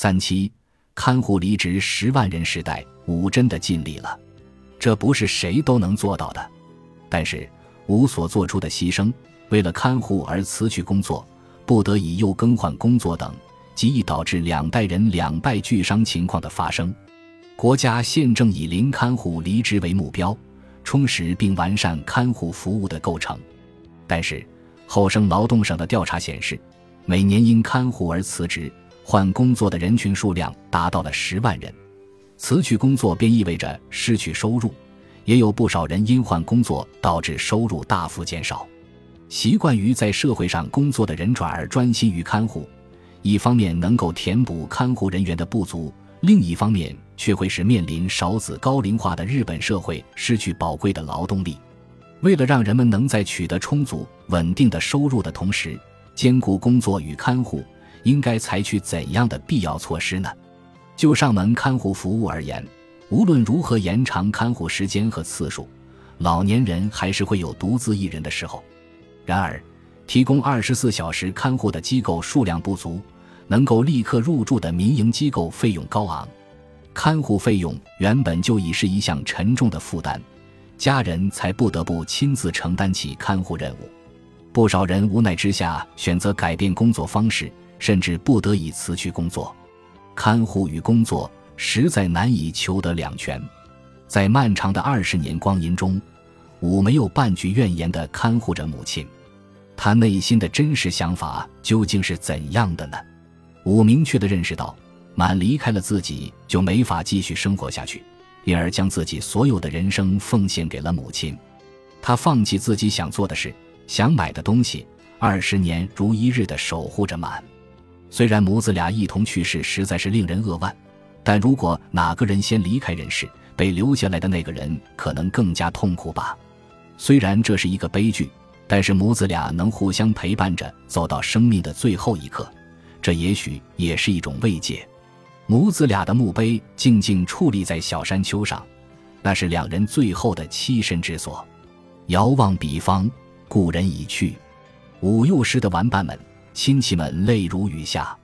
三七看护离职十万人时代，武真的尽力了，这不是谁都能做到的。但是吴所做出的牺牲，为了看护而辞去工作，不得已又更换工作等，极易导致两代人两败俱伤情况的发生。国家现正以零看护离职为目标，充实并完善看护服务的构成。但是后生劳动省的调查显示，每年因看护而辞职换工作的人群数量达到了十万人。辞去工作便意味着失去收入。也有不少人因换工作导致收入大幅减少，习惯于在社会上工作的人转而专心于看护，一方面能够填补看护人员的不足，另一方面却会使面临少子高龄化的日本社会失去宝贵的劳动力。为了让人们能在取得充足稳定的收入的同时兼顾工作与看护，应该采取怎样的必要措施呢？就上门看护服务而言。无论如何延长看护时间和次数，老年人还是会有独自一人的时候。然而，提供二十四小时看护的机构数量不足，能够立刻入住的民营机构费用高昂，看护费用原本就已是一项沉重的负担，家人才不得不亲自承担起看护任务。不少人无奈之下选择改变工作方式，甚至不得已辞去工作。看护与工作。实在难以求得两全，在漫长的二十年光阴中，武没有半句怨言地看护着母亲。他内心的真实想法究竟是怎样的呢？武明确地认识到，满离开了自己就没法继续生活下去，因而将自己所有的人生奉献给了母亲。他放弃自己想做的事、想买的东西，二十年如一日地守护着满。虽然母子俩一同去世，实在是令人扼腕。但如果哪个人先离开人世，被留下来的那个人可能更加痛苦吧。虽然这是一个悲剧，但是母子俩能互相陪伴着走到生命的最后一刻，这也许也是一种慰藉。母子俩的墓碑静静矗立在小山丘上，那是两人最后的栖身之所。遥望彼方，故人已去。武幼时的玩伴们、亲戚们泪如雨下。